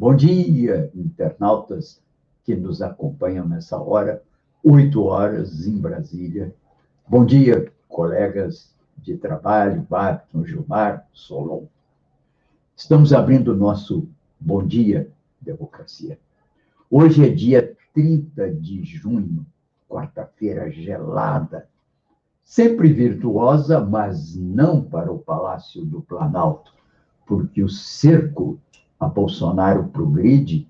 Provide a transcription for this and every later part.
Bom dia, internautas que nos acompanham nessa hora, oito horas em Brasília. Bom dia, colegas de trabalho, Babton, Gilmar, Solon. Estamos abrindo o nosso Bom Dia Democracia. Hoje é dia 30 de junho, quarta-feira gelada, sempre virtuosa, mas não para o Palácio do Planalto, porque o cerco a Bolsonaro progride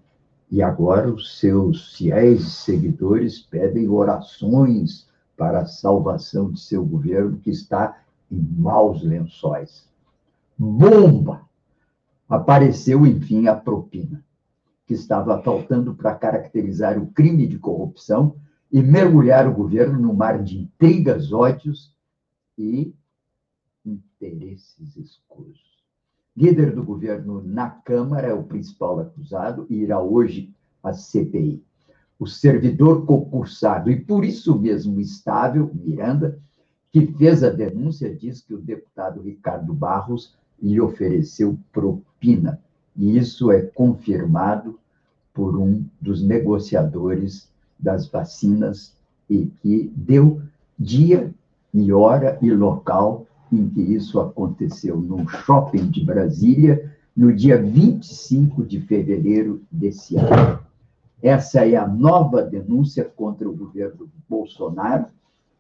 e agora os seus fiéis seguidores pedem orações para a salvação de seu governo que está em maus lençóis. Bomba! Apareceu, enfim, a propina, que estava faltando para caracterizar o crime de corrupção e mergulhar o governo no mar de intrigas, ódios e interesses escuros líder do governo na Câmara, é o principal acusado, e irá hoje à CPI. O servidor concursado, e por isso mesmo estável, Miranda, que fez a denúncia, diz que o deputado Ricardo Barros lhe ofereceu propina. E isso é confirmado por um dos negociadores das vacinas e que deu dia e hora e local em que isso aconteceu num shopping de Brasília, no dia 25 de fevereiro desse ano. Essa é a nova denúncia contra o governo Bolsonaro,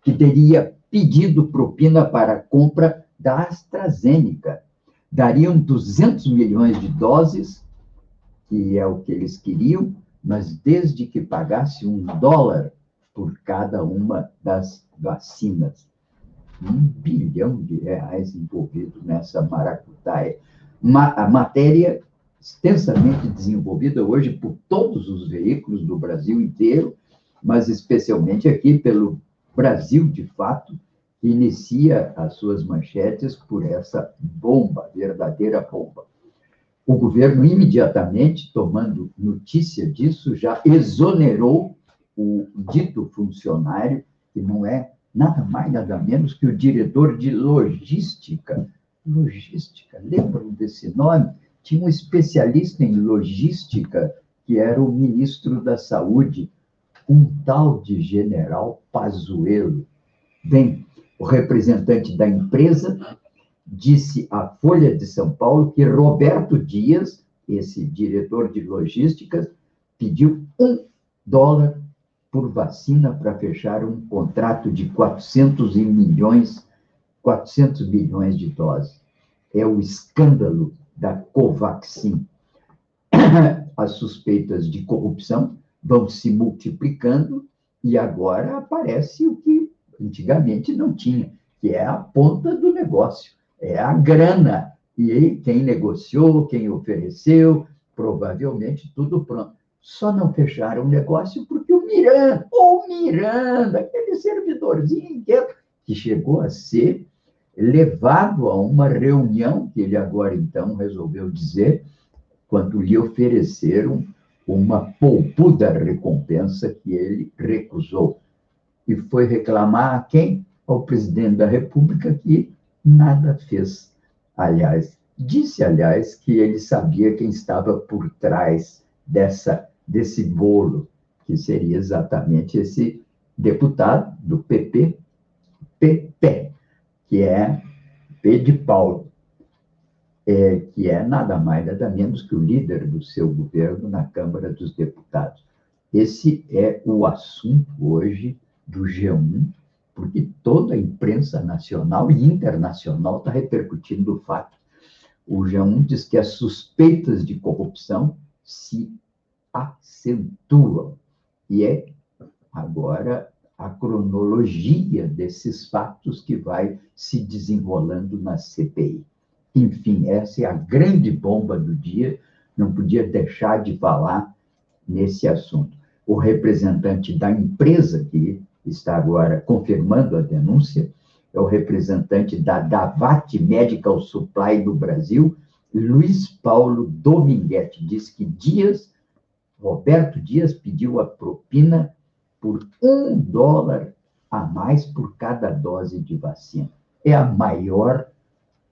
que teria pedido propina para a compra da AstraZeneca. Dariam 200 milhões de doses, que é o que eles queriam, mas desde que pagasse um dólar por cada uma das vacinas um bilhão de reais envolvido nessa maracutaia. a matéria extensamente desenvolvida hoje por todos os veículos do Brasil inteiro, mas especialmente aqui pelo Brasil de Fato, que inicia as suas manchetes por essa bomba, verdadeira bomba. O governo, imediatamente, tomando notícia disso, já exonerou o dito funcionário, que não é nada mais, nada menos que o diretor de logística. Logística, lembram desse nome? Tinha um especialista em logística, que era o ministro da Saúde, um tal de general Pazuello. Bem, o representante da empresa disse à Folha de São Paulo que Roberto Dias, esse diretor de logística, pediu um dólar por vacina para fechar um contrato de 400 milhões, 400 milhões de doses. É o escândalo da Covaxin. As suspeitas de corrupção vão se multiplicando e agora aparece o que antigamente não tinha, que é a ponta do negócio, é a grana. E quem negociou, quem ofereceu, provavelmente tudo pronto. Só não fecharam o negócio porque o Miranda, o Miranda, aquele servidorzinho que chegou a ser levado a uma reunião que ele agora então resolveu dizer, quando lhe ofereceram uma poupuda recompensa que ele recusou. E foi reclamar a quem? Ao presidente da República, que nada fez. Aliás, disse, aliás, que ele sabia quem estava por trás dessa desse bolo, que seria exatamente esse deputado do PP, PP, que é P de Paulo, é, que é nada mais, nada menos que o líder do seu governo na Câmara dos Deputados. Esse é o assunto hoje do G1, porque toda a imprensa nacional e internacional está repercutindo o fato. O G1 diz que as suspeitas de corrupção se acentuam. E é agora a cronologia desses fatos que vai se desenrolando na CPI. Enfim, essa é a grande bomba do dia, não podia deixar de falar nesse assunto. O representante da empresa que está agora confirmando a denúncia é o representante da Davat Medical Supply do Brasil, Luiz Paulo Dominguete, diz que Dias, Roberto Dias pediu a propina por um dólar a mais por cada dose de vacina. É a maior,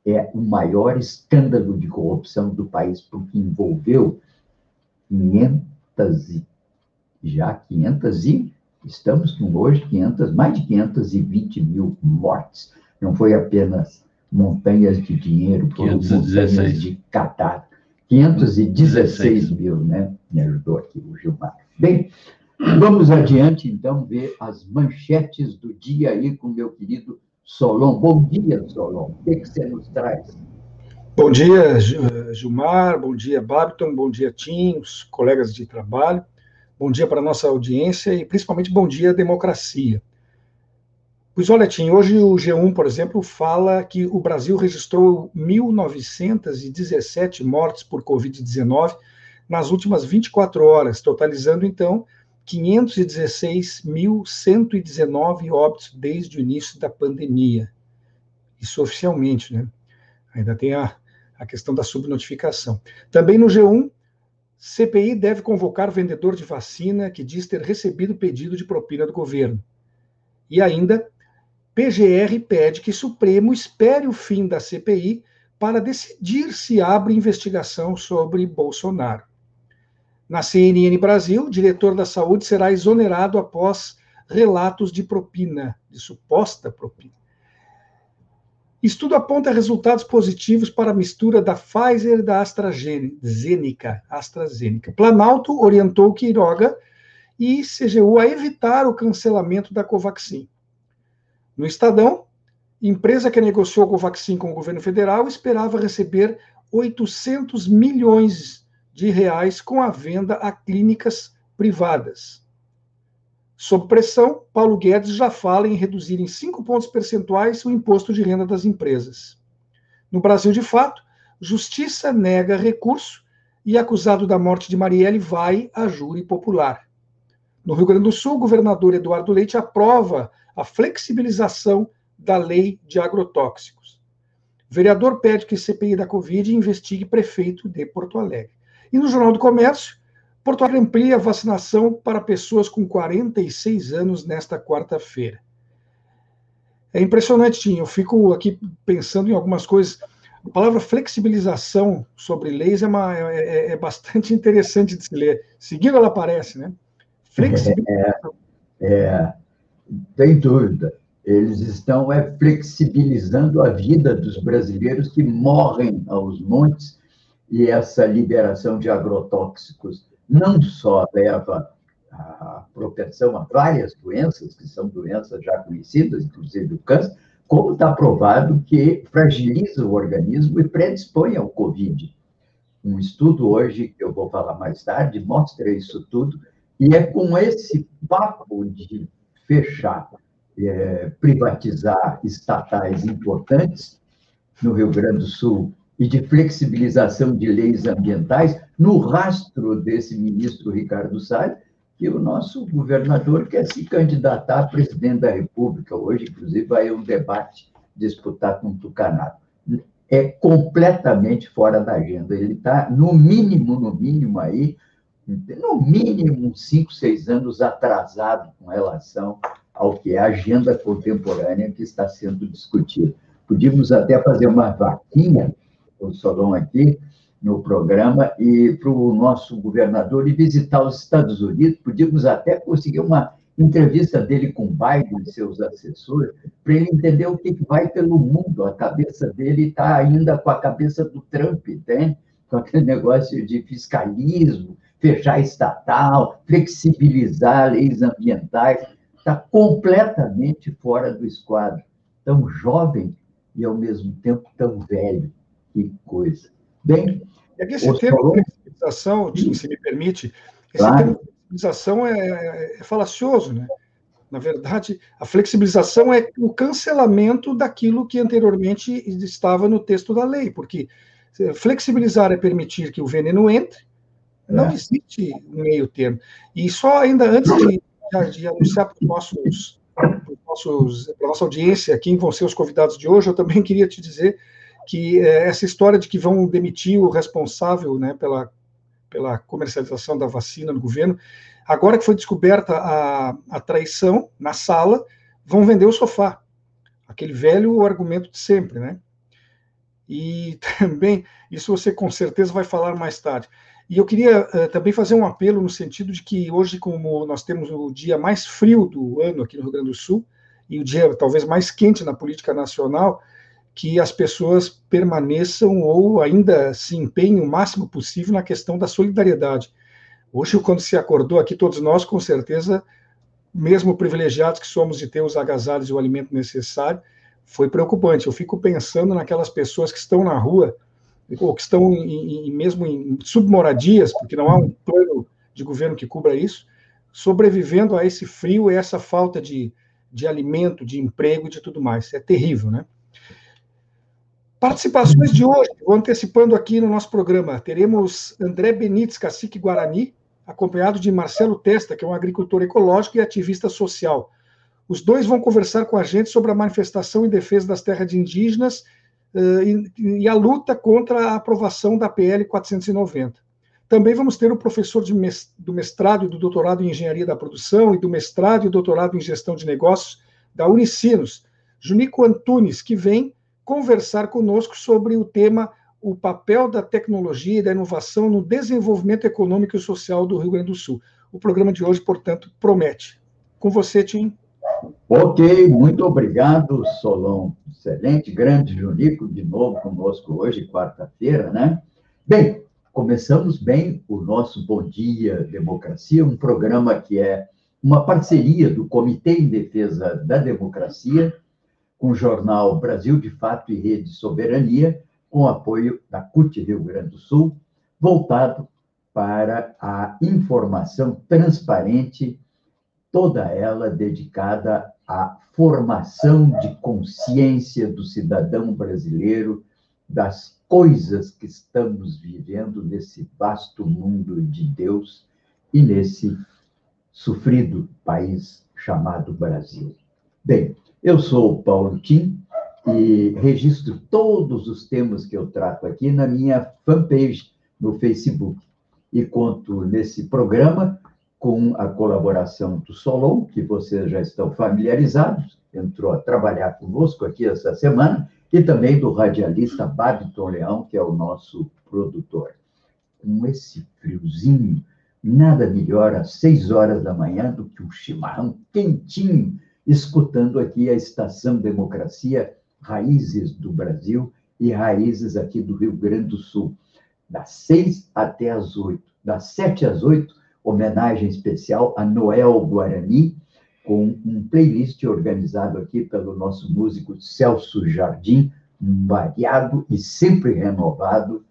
é o maior escândalo de corrupção do país, porque envolveu 500 e, já 500 e estamos com hoje 500, mais de 520 mil mortes. Não foi apenas montanhas de dinheiro, foram 516. montanhas de catar. 516 16. mil, né? Me ajudou aqui o Gilmar. Bem, vamos adiante, então, ver as manchetes do dia aí com meu querido Solon. Bom dia, Solon. O que, que você nos traz? Bom dia, Gilmar. Bom dia, Babiton. Bom dia, Tim, os colegas de trabalho. Bom dia para a nossa audiência e principalmente bom dia, democracia. Pois olha, Tim, hoje o G1, por exemplo, fala que o Brasil registrou 1.917 mortes por Covid-19 nas últimas 24 horas, totalizando então 516.119 óbitos desde o início da pandemia. Isso oficialmente, né? Ainda tem a, a questão da subnotificação. Também no G1, CPI deve convocar vendedor de vacina que diz ter recebido pedido de propina do governo. E ainda, PGR pede que Supremo espere o fim da CPI para decidir se abre investigação sobre Bolsonaro. Na CNN Brasil, o diretor da saúde será exonerado após relatos de propina, de suposta propina. Estudo aponta resultados positivos para a mistura da Pfizer e da AstraZeneca. AstraZeneca. Planalto orientou Quiroga e CGU a evitar o cancelamento da Covaxin. No Estadão, empresa que negociou a Covaxin com o governo federal esperava receber 800 milhões de reais com a venda a clínicas privadas. Sob pressão, Paulo Guedes já fala em reduzir em cinco pontos percentuais o imposto de renda das empresas. No Brasil, de fato, Justiça nega recurso e acusado da morte de Marielle vai a júri popular. No Rio Grande do Sul, o governador Eduardo Leite aprova a flexibilização da lei de agrotóxicos. O vereador pede que CPI da Covid investigue prefeito de Porto Alegre. E no Jornal do Comércio, Porto Alegre amplia a vacinação para pessoas com 46 anos nesta quarta-feira. É impressionante, Tim. Eu fico aqui pensando em algumas coisas. A palavra flexibilização sobre leis é, uma, é, é, é bastante interessante de se ler. Seguindo ela aparece, né? Flexibilização. É, é, tem dúvida. Eles estão é, flexibilizando a vida dos brasileiros que morrem aos montes e essa liberação de agrotóxicos não só leva à propensão a várias doenças, que são doenças já conhecidas, inclusive o câncer, como está provado que fragiliza o organismo e predispõe ao Covid. Um estudo hoje, que eu vou falar mais tarde, mostra isso tudo, e é com esse papo de fechar, é, privatizar estatais importantes, no Rio Grande do Sul, e de flexibilização de leis ambientais, no rastro desse ministro Ricardo Salles, que o nosso governador quer se candidatar a presidente da República. Hoje, inclusive, vai um debate disputar com o Tucanato. É completamente fora da agenda. Ele está, no mínimo, no mínimo aí, no mínimo cinco, seis anos atrasado com relação ao que é a agenda contemporânea que está sendo discutida. Podíamos até fazer uma vaquinha, o Solon aqui, no programa, e para o nosso governador e visitar os Estados Unidos. Podíamos até conseguir uma entrevista dele com Biden e seus assessores, para ele entender o que vai pelo mundo. A cabeça dele está ainda com a cabeça do Trump, né? com aquele negócio de fiscalismo, fechar estatal, flexibilizar leis ambientais, está completamente fora do esquadro. Tão jovem e, ao mesmo tempo, tão velho. Que coisa. Bem, e aqui esse termo falou... flexibilização, se me permite, esse claro. termo flexibilização é, é, é falacioso, né? Na verdade, a flexibilização é o cancelamento daquilo que anteriormente estava no texto da lei, porque flexibilizar é permitir que o veneno entre, Não é. existe meio termo. E só ainda antes de, de anunciar para os nossos, nossos, para a nossa audiência quem vão ser os convidados de hoje, eu também queria te dizer que é, essa história de que vão demitir o responsável né, pela, pela comercialização da vacina no governo, agora que foi descoberta a, a traição na sala, vão vender o sofá. Aquele velho argumento de sempre, né? E também, isso você com certeza vai falar mais tarde. E eu queria uh, também fazer um apelo no sentido de que hoje, como nós temos o dia mais frio do ano aqui no Rio Grande do Sul, e o dia talvez mais quente na política nacional, que as pessoas permaneçam ou ainda se empenhem o máximo possível na questão da solidariedade. Hoje, quando se acordou aqui, todos nós, com certeza, mesmo privilegiados que somos de ter os agasalhos e o alimento necessário, foi preocupante. Eu fico pensando naquelas pessoas que estão na rua, ou que estão em, em, mesmo em submoradias, porque não há um plano de governo que cubra isso, sobrevivendo a esse frio e essa falta de, de alimento, de emprego de tudo mais. É terrível, né? Participações de hoje, vou antecipando aqui no nosso programa. Teremos André Benites, cacique Guarani, acompanhado de Marcelo Testa, que é um agricultor ecológico e ativista social. Os dois vão conversar com a gente sobre a manifestação em defesa das terras indígenas uh, e, e, a luta contra a aprovação da PL 490. Também vamos ter o professor mest do mestrado e do doutorado em engenharia da produção e do mestrado e doutorado em gestão de negócios da Unicinos, Junico Antunes, que vem conversar conosco sobre o tema o papel da tecnologia e da inovação no desenvolvimento econômico e social do Rio Grande do Sul. O programa de hoje, portanto, promete. Com você, Tim. Ok, muito obrigado, Solon. Excelente, grande Junico, de novo conosco hoje, quarta-feira, né? Bem, começamos bem o nosso Bom Dia Democracia, um programa que é uma parceria do Comitê em Defesa da Democracia com o jornal Brasil de Fato e Rede Soberania, com apoio da CUT Rio Grande do Sul, voltado para a informação transparente, toda ela dedicada à formação de consciência do cidadão brasileiro das coisas que estamos vivendo nesse vasto mundo de Deus e nesse sofrido país chamado Brasil. Bem, eu sou Paulo Tim e registro todos os temas que eu trato aqui na minha fanpage no Facebook. E conto nesse programa com a colaboração do Solon, que vocês já estão familiarizados, entrou a trabalhar conosco aqui essa semana, e também do radialista Babiton Leão, que é o nosso produtor. Com esse friozinho, nada melhor às seis horas da manhã do que um chimarrão quentinho escutando aqui a Estação Democracia, Raízes do Brasil e Raízes aqui do Rio Grande do Sul, das seis até as oito. Das sete às oito, homenagem especial a Noel Guarani, com um playlist organizado aqui pelo nosso músico Celso Jardim, um variado e sempre renovado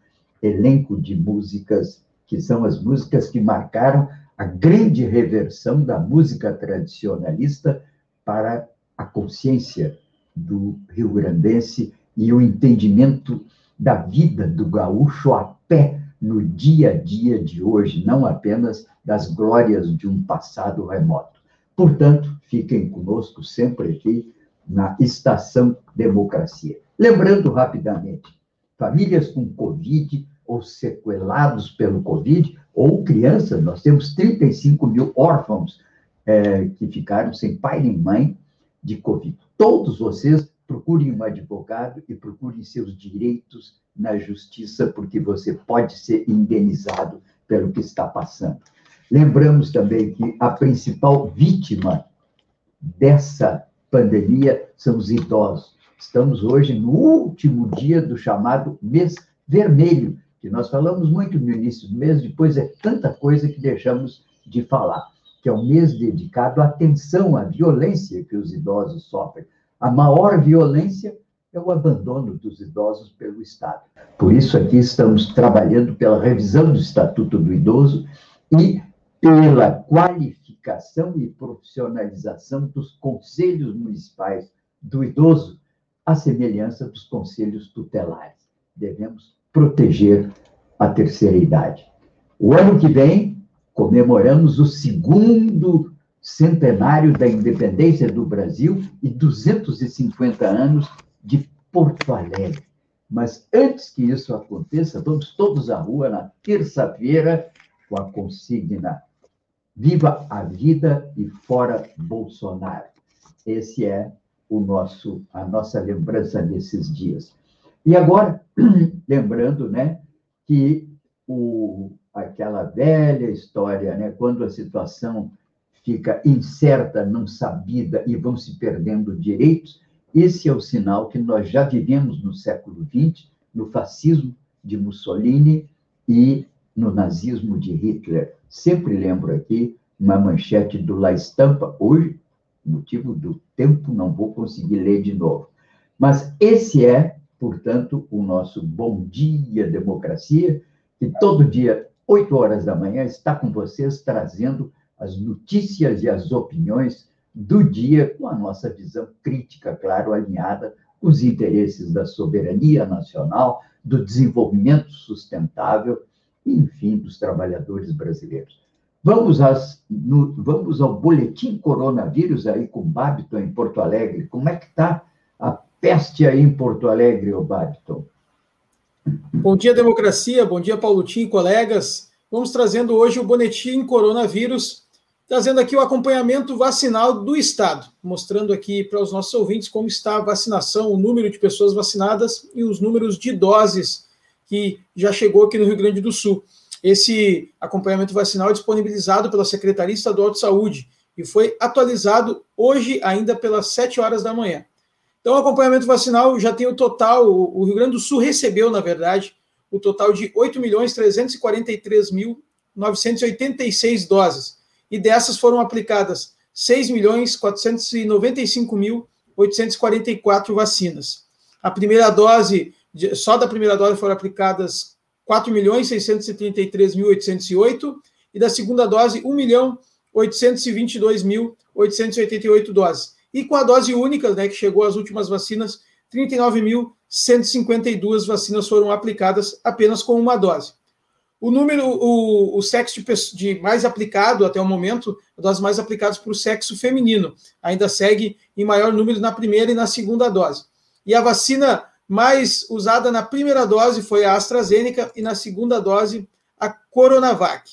elenco de músicas, que são as músicas que marcaram a grande reversão da música tradicionalista para a consciência do rio-grandense e o entendimento da vida do gaúcho a pé no dia a dia de hoje, não apenas das glórias de um passado remoto. Portanto, fiquem conosco sempre aqui na Estação Democracia. Lembrando rapidamente, famílias com Covid ou sequelados pelo Covid, ou crianças, nós temos 35 mil órfãos é, que ficaram sem pai nem mãe de Covid. Todos vocês procurem um advogado e procurem seus direitos na justiça, porque você pode ser indenizado pelo que está passando. Lembramos também que a principal vítima dessa pandemia são os idosos. Estamos hoje no último dia do chamado mês vermelho, que nós falamos muito no início do mês, depois é tanta coisa que deixamos de falar que é um mês dedicado à atenção à violência que os idosos sofrem. A maior violência é o abandono dos idosos pelo Estado. Por isso, aqui estamos trabalhando pela revisão do Estatuto do Idoso e pela qualificação e profissionalização dos conselhos municipais do idoso, à semelhança dos conselhos tutelares. Devemos proteger a terceira idade. O ano que vem, comemoramos o segundo centenário da independência do Brasil e 250 anos de Porto Alegre. Mas antes que isso aconteça, vamos todos à rua na terça-feira com a consigna Viva a vida e fora Bolsonaro. Esse é o nosso a nossa lembrança nesses dias. E agora, lembrando, né, que o, aquela velha história, né, quando a situação fica incerta, não sabida e vão se perdendo direitos, esse é o sinal que nós já vivemos no século XX, no fascismo de Mussolini e no nazismo de Hitler. Sempre lembro aqui uma manchete do La Estampa, hoje, motivo do tempo, não vou conseguir ler de novo. Mas esse é, portanto, o nosso Bom Dia Democracia, que todo dia, 8 horas da manhã, está com vocês trazendo as notícias e as opiniões do dia com a nossa visão crítica, claro, alinhada com os interesses da soberania nacional, do desenvolvimento sustentável enfim, dos trabalhadores brasileiros. Vamos, às, no, vamos ao boletim coronavírus aí com o Babiton em Porto Alegre. Como é que está a peste aí em Porto Alegre, o Babiton? Bom dia, democracia. Bom dia, Paulo Tim, colegas. Vamos trazendo hoje o boletim coronavírus, trazendo aqui o acompanhamento vacinal do Estado, mostrando aqui para os nossos ouvintes como está a vacinação, o número de pessoas vacinadas e os números de doses que já chegou aqui no Rio Grande do Sul. Esse acompanhamento vacinal é disponibilizado pela Secretaria Estadual de Saúde e foi atualizado hoje, ainda pelas 7 horas da manhã. Então, o acompanhamento vacinal já tem o total, o Rio Grande do Sul recebeu, na verdade, o total de 8.343.986 doses. E dessas foram aplicadas 6.495.844 vacinas. A primeira dose só da primeira dose foram aplicadas 4.633.808 e da segunda dose 1.822.888 doses. E com a dose única, né, que chegou às últimas vacinas, 39.152 vacinas foram aplicadas apenas com uma dose. O número, o, o sexo de, de, mais aplicado até o momento, das mais aplicadas para o sexo feminino, ainda segue em maior número na primeira e na segunda dose. E a vacina mais usada na primeira dose foi a AstraZeneca e na segunda dose a Coronavac.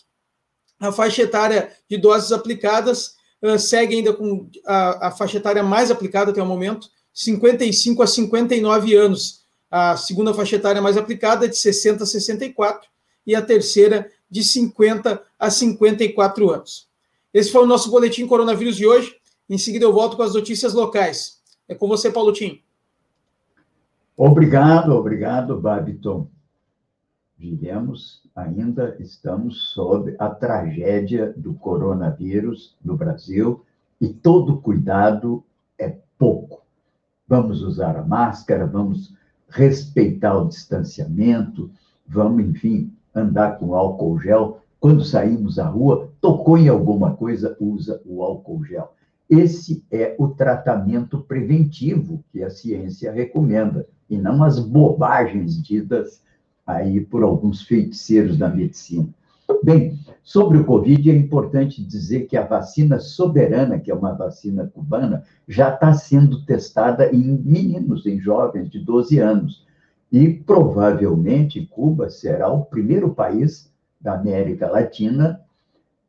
A faixa etária de doses aplicadas uh, segue ainda com a, a, faixa etária mais aplicada até o momento, 55 a 59 anos. A segunda faixa etária mais aplicada é de 60 a 64 e a terceira de 50 a 54 anos. Esse foi o nosso boletim coronavírus de hoje. Em seguida eu volto com as notícias locais. É com você, Paulo Tim. Obrigado, obrigado, Babiton. Vivemos, ainda estamos sob a tragédia do coronavírus no Brasil e todo cuidado é pouco. Vamos usar a máscara, vamos respeitar o distanciamento, vamos, enfim, andar com álcool gel. Quando saímos à rua, tocou em alguma coisa, usa o álcool gel. Esse é o tratamento preventivo que a ciência recomenda e não as bobagens ditas aí por alguns feiticeiros da medicina. Bem, sobre o Covid, é importante dizer que a vacina soberana, que é uma vacina cubana, já está sendo testada em meninos, em jovens de 12 anos. E provavelmente Cuba será o primeiro país da América Latina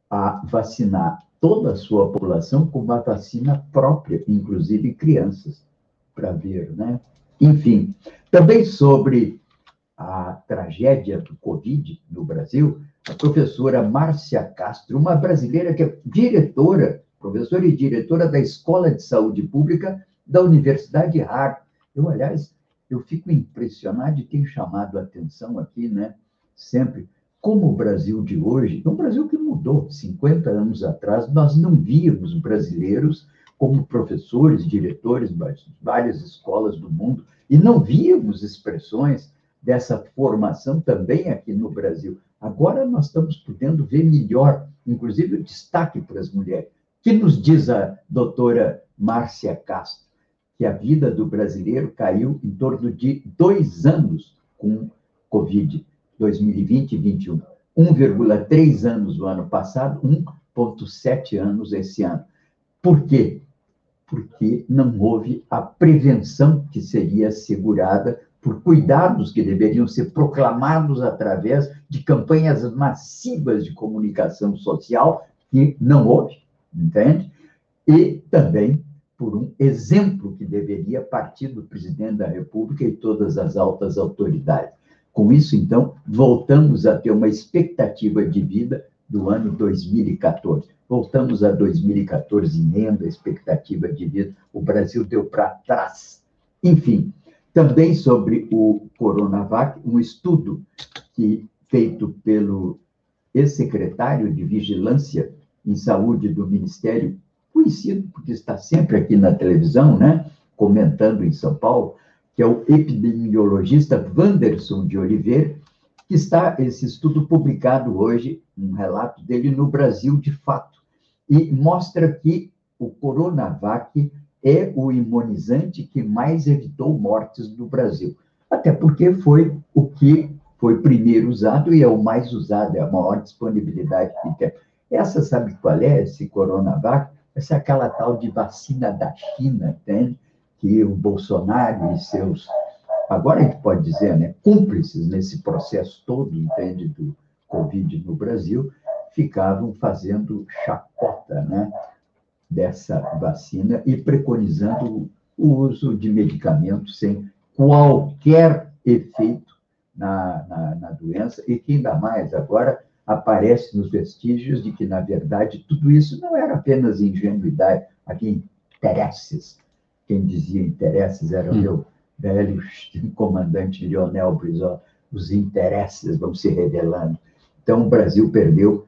a vacinar toda a sua população com uma vacina própria, inclusive crianças, para ver, né? Enfim, também sobre a tragédia do Covid no Brasil, a professora Márcia Castro, uma brasileira que é diretora, professora e diretora da Escola de Saúde Pública da Universidade Harvard. Eu, aliás, eu fico impressionado e tenho chamado a atenção aqui, né, sempre, como o Brasil de hoje, um Brasil que mudou 50 anos atrás, nós não víamos brasileiros como professores, diretores de várias escolas do mundo, e não víamos expressões dessa formação também aqui no Brasil. Agora nós estamos podendo ver melhor, inclusive o destaque para as mulheres. que nos diz a doutora Márcia Castro? Que a vida do brasileiro caiu em torno de dois anos com Covid, 2020 e 2021. 1,3 anos no ano passado, 1,7 anos esse ano. Por quê? Porque não houve a prevenção que seria assegurada por cuidados que deveriam ser proclamados através de campanhas massivas de comunicação social, que não houve, entende? E também por um exemplo que deveria partir do presidente da República e todas as altas autoridades. Com isso, então, voltamos a ter uma expectativa de vida do ano 2014. Voltamos a 2014 em renda, expectativa de vida, o Brasil deu para trás. Enfim, também sobre o Coronavac, um estudo que, feito pelo ex-secretário de Vigilância em Saúde do Ministério conhecido, porque está sempre aqui na televisão, né, comentando em São Paulo, que é o epidemiologista Wanderson de Oliveira, que está esse estudo publicado hoje, um relato dele no Brasil de fato, e mostra que o Coronavac é o imunizante que mais evitou mortes no Brasil. Até porque foi o que foi primeiro usado e é o mais usado, é a maior disponibilidade que tem. Essa, sabe qual é, esse Coronavac? Essa é aquela tal de vacina da China, entende? Que o Bolsonaro e seus, agora a gente pode dizer, né, cúmplices nesse processo todo, entende, do Covid no Brasil, ficavam fazendo chacota, né, dessa vacina e preconizando o uso de medicamentos sem qualquer efeito na, na, na doença, e que ainda mais agora aparece nos vestígios de que, na verdade, tudo isso não era apenas ingenuidade, aqui interesses. Quem dizia interesses era o hum. meu velho comandante Lionel Brizola. Os interesses vão se revelando. Então, o Brasil perdeu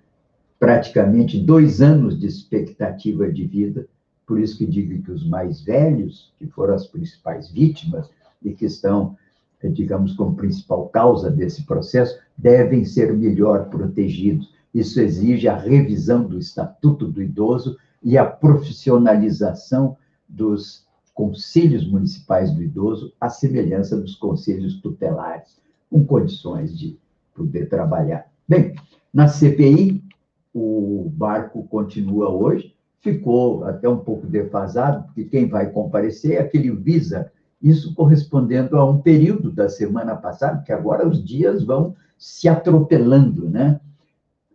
praticamente dois anos de expectativa de vida, por isso que digo que os mais velhos, que foram as principais vítimas e que estão digamos, como principal causa desse processo, devem ser melhor protegidos. Isso exige a revisão do Estatuto do Idoso e a profissionalização dos conselhos municipais do idoso, à semelhança dos conselhos tutelares, com condições de poder trabalhar. Bem, na CPI, o barco continua hoje, ficou até um pouco defasado, porque quem vai comparecer é aquele Visa isso correspondendo a um período da semana passada, que agora os dias vão se atropelando, né?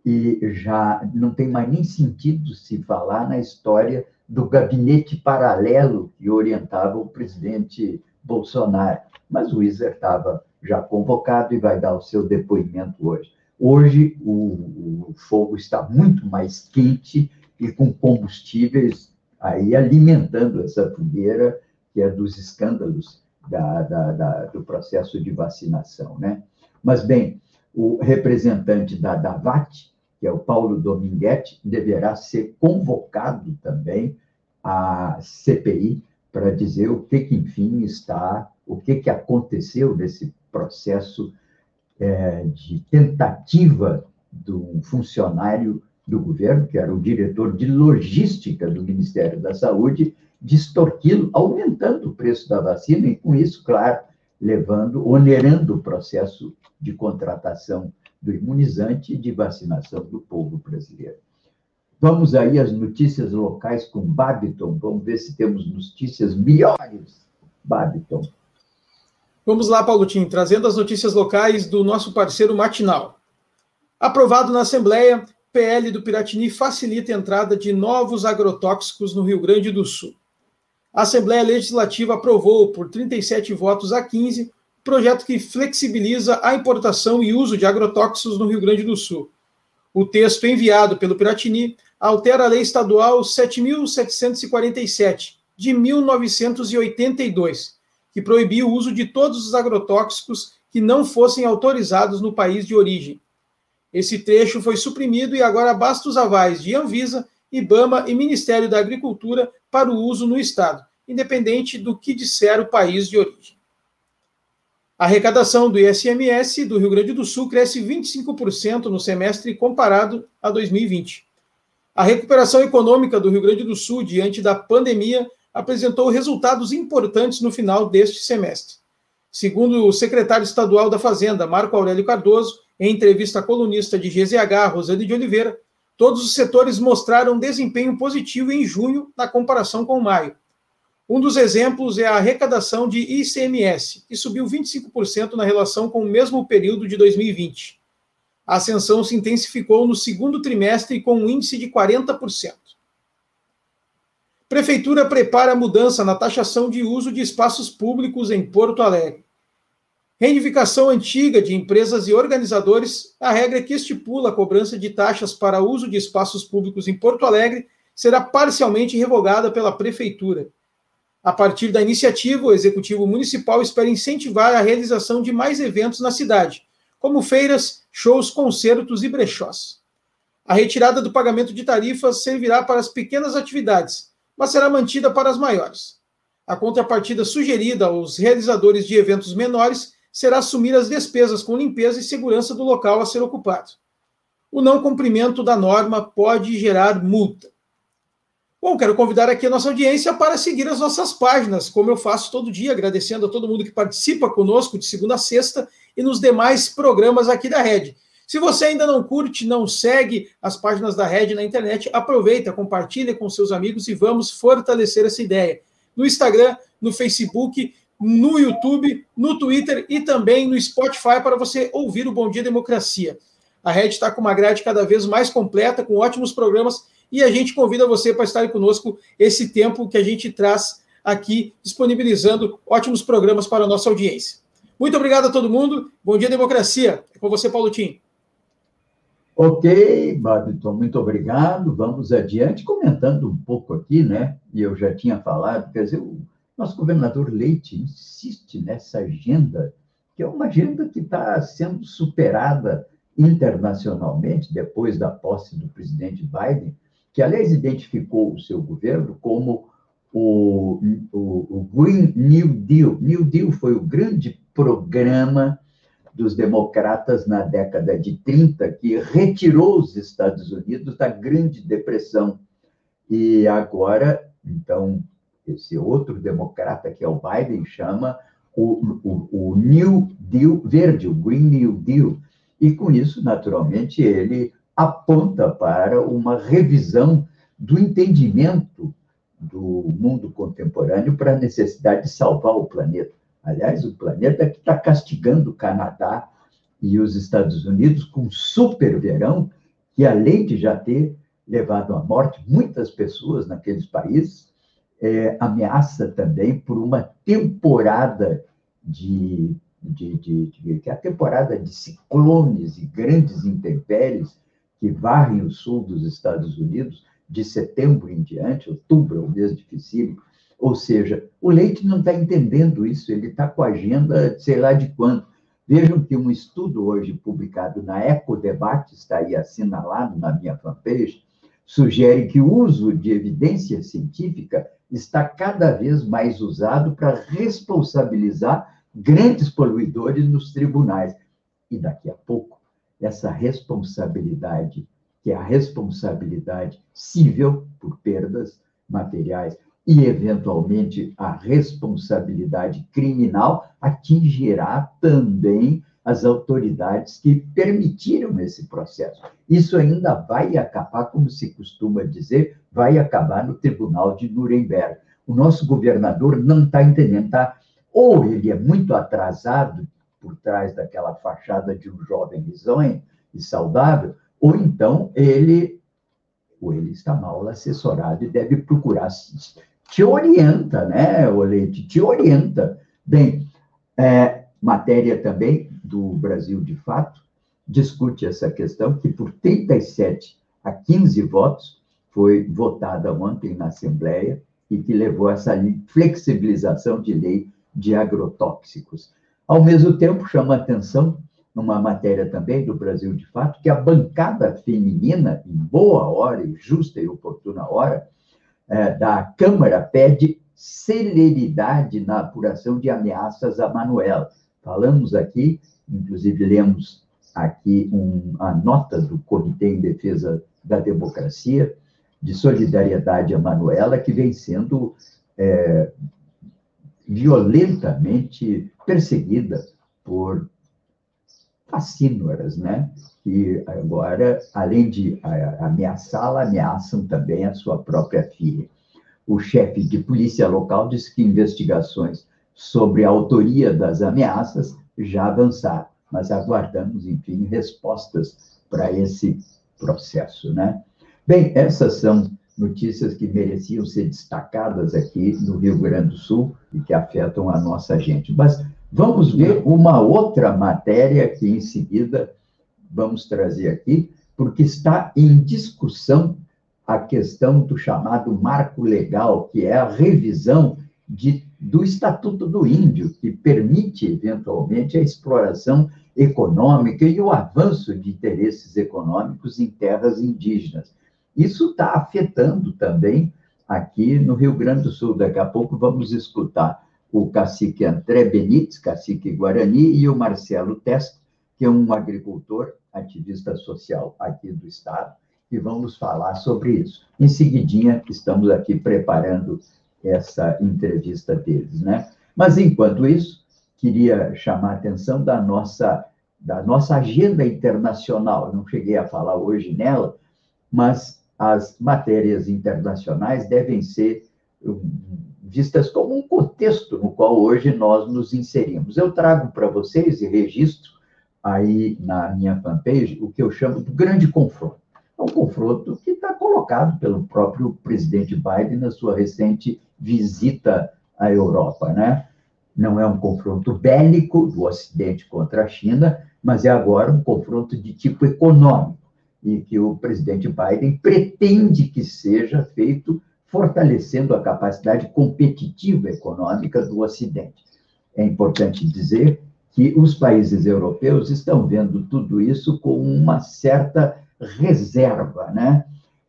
E já não tem mais nem sentido se falar na história do gabinete paralelo que orientava o presidente Bolsonaro. Mas o Iser estava já convocado e vai dar o seu depoimento hoje. Hoje o, o fogo está muito mais quente e com combustíveis aí alimentando essa fogueira que é dos escândalos da, da, da, do processo de vacinação. Né? Mas, bem, o representante da DAVAT, que é o Paulo Dominguete, deverá ser convocado também à CPI para dizer o que, que enfim, está, o que, que aconteceu nesse processo é, de tentativa de um funcionário do governo, que era o diretor de logística do Ministério da Saúde, de extorquí-lo, aumentando o preço da vacina e, com isso, claro, levando, onerando o processo de contratação do imunizante e de vacinação do povo brasileiro. Vamos aí às notícias locais com Babiton. Vamos ver se temos notícias melhores. Babiton. Vamos lá, Paulo Tim, trazendo as notícias locais do nosso parceiro matinal. Aprovado na Assembleia, PL do Piratini facilita a entrada de novos agrotóxicos no Rio Grande do Sul a Assembleia Legislativa aprovou, por 37 votos a 15, projeto que flexibiliza a importação e uso de agrotóxicos no Rio Grande do Sul. O texto enviado pelo Piratini altera a Lei Estadual 7.747, de 1982, que proibia o uso de todos os agrotóxicos que não fossem autorizados no país de origem. Esse trecho foi suprimido e agora basta os avais de Anvisa IBAMA e Ministério da Agricultura para o uso no Estado, independente do que disser o país de origem. A arrecadação do ISMS do Rio Grande do Sul cresce 25% no semestre comparado a 2020. A recuperação econômica do Rio Grande do Sul diante da pandemia apresentou resultados importantes no final deste semestre. Segundo o secretário estadual da Fazenda, Marco Aurélio Cardoso, Em entrevista à colunista de GZH, Rosane de Oliveira, todos os setores mostraram desempenho positivo em junho na comparação com maio. Um dos exemplos é a arrecadação de ICMS, que subiu 25% na relação com o mesmo período de 2020. A ascensão se intensificou no segundo trimestre com um índice de 40%. Prefeitura prepara mudança na taxação de uso de espaços públicos em Porto Alegre. Reivindicação antiga de empresas e organizadores, a regra que estipula a cobrança de taxas para uso de espaços públicos em Porto Alegre será parcialmente revogada pela Prefeitura. A partir da iniciativa, o Executivo Municipal espera incentivar a realização de mais eventos na cidade, como feiras, shows, concertos e brechós. A retirada do pagamento de tarifas servirá para as pequenas atividades, mas será mantida para as maiores. A contrapartida sugerida aos realizadores de eventos menores será assumir as despesas com limpeza e segurança do local a ser ocupado. O não cumprimento da norma pode gerar multa. Bom, quero convidar aqui a nossa audiência para seguir as nossas páginas, como eu faço todo dia, agradecendo a todo mundo que participa conosco de segunda a sexta e nos demais programas aqui da Rede. Se você ainda não curte, não segue as páginas da Rede na internet, aproveita, compartilha com seus amigos e vamos fortalecer essa ideia. No Instagram, no Facebook, no YouTube, no Twitter e também no Spotify para você ouvir o Bom Dia Democracia. A Rede está com uma grade cada vez mais completa, com ótimos programas e a gente convida você para estar conosco esse tempo que a gente traz aqui, disponibilizando ótimos programas para a nossa audiência. Muito obrigado a todo mundo. Bom dia, democracia. É com você, Paulo Tim. Ok, Babiton, muito obrigado. Vamos adiante, comentando um pouco aqui, né? E eu já tinha falado, quer dizer, o nosso governador Leite insiste nessa agenda, que é uma agenda que está sendo superada internacionalmente depois da posse do presidente Biden, que, aliás, identificou o seu governo como o, o, o Green New Deal. New Deal foi o grande programa dos democratas na década de 30, que retirou os Estados Unidos da Grande Depressão. E agora, então, esse outro democrata, que é o Biden, chama o, o, o New Deal verde, o Green New Deal. E com isso, naturalmente, ele aponta para uma revisão do entendimento do mundo contemporâneo para a necessidade de salvar o planeta. Aliás, o planeta que está castigando o Canadá e os Estados Unidos com um super verão, que além de já ter levado à morte muitas pessoas naqueles países, é, ameaça também por uma temporada de, de, de, de, que é a temporada de ciclones e grandes intempéries que varrem o sul dos Estados Unidos de setembro em diante, outubro é o mês difícil, ou seja, o Leite não está entendendo isso, ele está com a agenda sei lá de quando. Vejam que um estudo hoje publicado na Ecodebate, está aí assinalado na minha fanpage, sugere que o uso de evidência científica está cada vez mais usado para responsabilizar grandes poluidores nos tribunais. E daqui a pouco essa responsabilidade, que é a responsabilidade civil por perdas materiais e, eventualmente, a responsabilidade criminal, atingirá também as autoridades que permitiram esse processo. Isso ainda vai acabar, como se costuma dizer, vai acabar no Tribunal de Nuremberg. O nosso governador não está entendendo, tá? Ou ele é muito atrasado por trás daquela fachada de um jovem risonho e saudável, ou então ele, ou ele está mal assessorado e deve procurar. Te orienta, né, Olete? Te orienta. Bem, é, matéria também do Brasil de Fato discute essa questão, que por 37 a 15 votos foi votada ontem na Assembleia e que levou a essa flexibilização de lei de agrotóxicos. Ao mesmo tempo, chama atenção, numa matéria também do Brasil de Fato, que a bancada feminina, em boa hora, justa e oportuna hora, da Câmara pede celeridade na apuração de ameaças a Manuela. Falamos aqui, inclusive lemos aqui um, a nota do Comitê em Defesa da Democracia, de solidariedade a Manuela, que vem sendo é, violentamente perseguida por fascínoras, né? Que agora, além de ameaçá-la, ameaçam também a sua própria filha. O chefe de polícia local disse que investigações sobre a autoria das ameaças já avançaram, mas aguardamos, enfim, respostas para esse processo, né? Bem, essas são notícias que mereciam ser destacadas aqui no Rio Grande do Sul e que afetam a nossa gente. Mas vamos ver uma outra matéria que em seguida vamos trazer aqui, porque está em discussão a questão do chamado marco legal, que é a revisão de, do Estatuto do Índio, que permite, eventualmente, a exploração econômica e o avanço de interesses econômicos em terras indígenas. Isso está afetando também aqui no Rio Grande do Sul. Daqui a pouco vamos escutar o cacique André Benites, cacique Guarani, e o Marcelo Testa, que é um agricultor, ativista social aqui do Estado, vão nos falar sobre isso. Em seguidinha, estamos aqui preparando essa entrevista deles, né? Mas, enquanto isso, queria chamar a atenção da nossa, da nossa agenda internacional. não cheguei a falar hoje nela, mas as matérias internacionais devem ser vistas como um contexto no qual hoje nós nos inserimos. Eu trago para vocês e registro aí na minha fanpage o que eu chamo do grande confronto. É um confronto que está colocado pelo próprio presidente Biden na sua recente visita à Europa, né? Não é um confronto bélico do Ocidente contra a China, mas é agora um confronto de tipo econômico e que o presidente Biden pretende que seja feito fortalecendo a capacidade competitiva econômica do Ocidente. É importante dizer que os países europeus estão vendo tudo isso com uma certa reserva, né?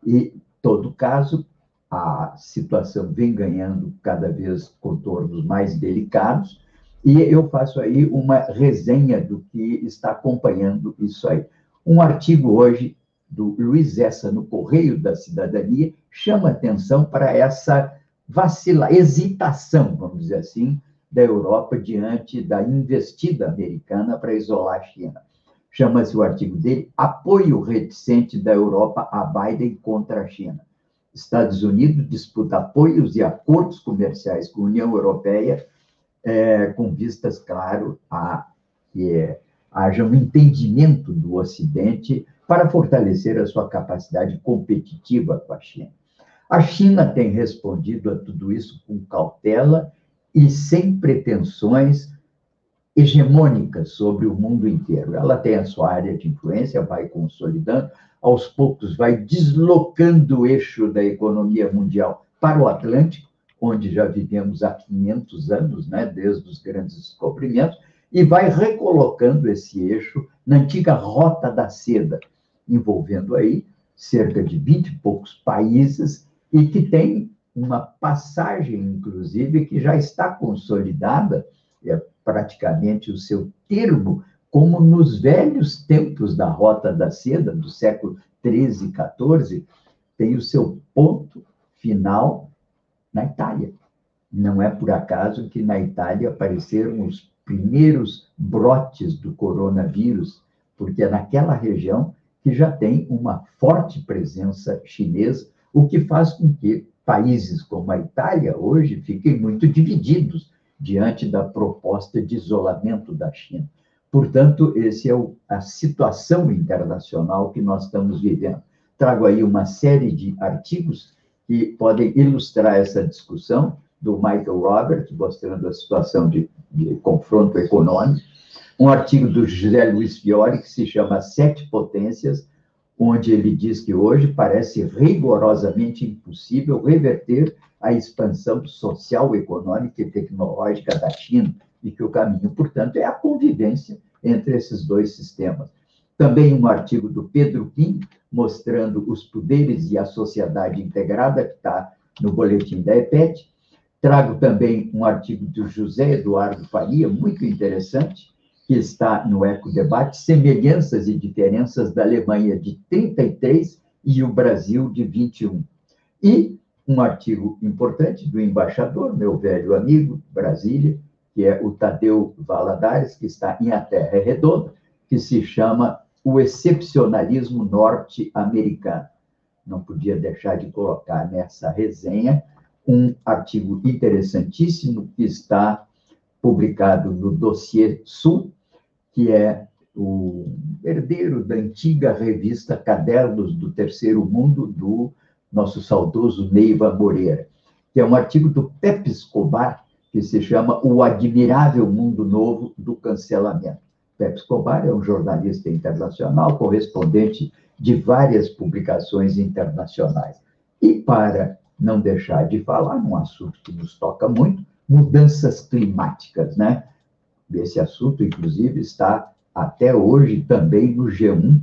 E, todo caso, a situação vem ganhando cada vez contornos mais delicados, e eu faço aí uma resenha do que está acompanhando isso aí. Um artigo hoje do Luiz Essa no Correio da Cidadania chama atenção para essa vacila, hesitação, vamos dizer assim, da Europa diante da investida americana para isolar a China. Chama-se o artigo dele Apoio reticente da Europa a Biden contra a China. Estados Unidos disputa apoios e acordos comerciais com a União Europeia, é, com vistas, claro, a que é, haja um entendimento do Ocidente para fortalecer a sua capacidade competitiva com a China. A China tem respondido a tudo isso com cautela e sem pretensões hegemônicas sobre o mundo inteiro. Ela tem a sua área de influência, vai consolidando, aos poucos vai deslocando o eixo da economia mundial para o Atlântico, onde já vivemos há 500 anos, né, desde os grandes descobrimentos, e vai recolocando esse eixo na antiga Rota da Seda, envolvendo aí cerca de 20 e poucos países e que tem uma passagem, inclusive, que já está consolidada, é praticamente o seu termo, como nos velhos tempos da Rota da Seda, do século 13 e 14, tem o seu ponto final na Itália. Não é por acaso que na Itália apareceram os primeiros brotes do coronavírus, porque naquela região que já tem uma forte presença chinesa, o que faz com que países como a Itália hoje fiquem muito divididos diante da proposta de isolamento da China. Portanto, essa é a situação internacional que nós estamos vivendo. Trago aí uma série de artigos que podem ilustrar essa discussão, do Michael Robert, mostrando a situação de, de confronto econômico, um artigo do José Luiz Fiore que se chama Sete Potências, onde ele diz que hoje parece rigorosamente impossível reverter a expansão social, econômica e tecnológica da China, e que o caminho, portanto, é a convivência entre esses dois sistemas. Também um artigo do Pedro Kim, mostrando os poderes e a sociedade integrada, que está no boletim da EPET. Trago também um artigo do José Eduardo Faria, muito interessante, que está no Ecodebate, semelhanças e diferenças da Alemanha de 33 e o Brasil de 21. E um artigo importante do embaixador, meu velho amigo, Brasília, que é o Tadeu Valadares, que está em A Terra é Redonda, que se chama O Excepcionalismo Norte-Americano. Não podia deixar de colocar nessa resenha um artigo interessantíssimo que está publicado no Dossiê Sul, que é o herdeiro da antiga revista Cadernos do Terceiro Mundo, do nosso saudoso Neiva Moreira, que é um artigo do Pepe Escobar, que se chama O Admirável Mundo Novo do Cancelamento. Pepe Escobar é um jornalista internacional, correspondente de várias publicações internacionais. E para não deixar de falar num assunto que nos toca muito, mudanças climáticas, né? Esse assunto, inclusive, está até hoje também no G1,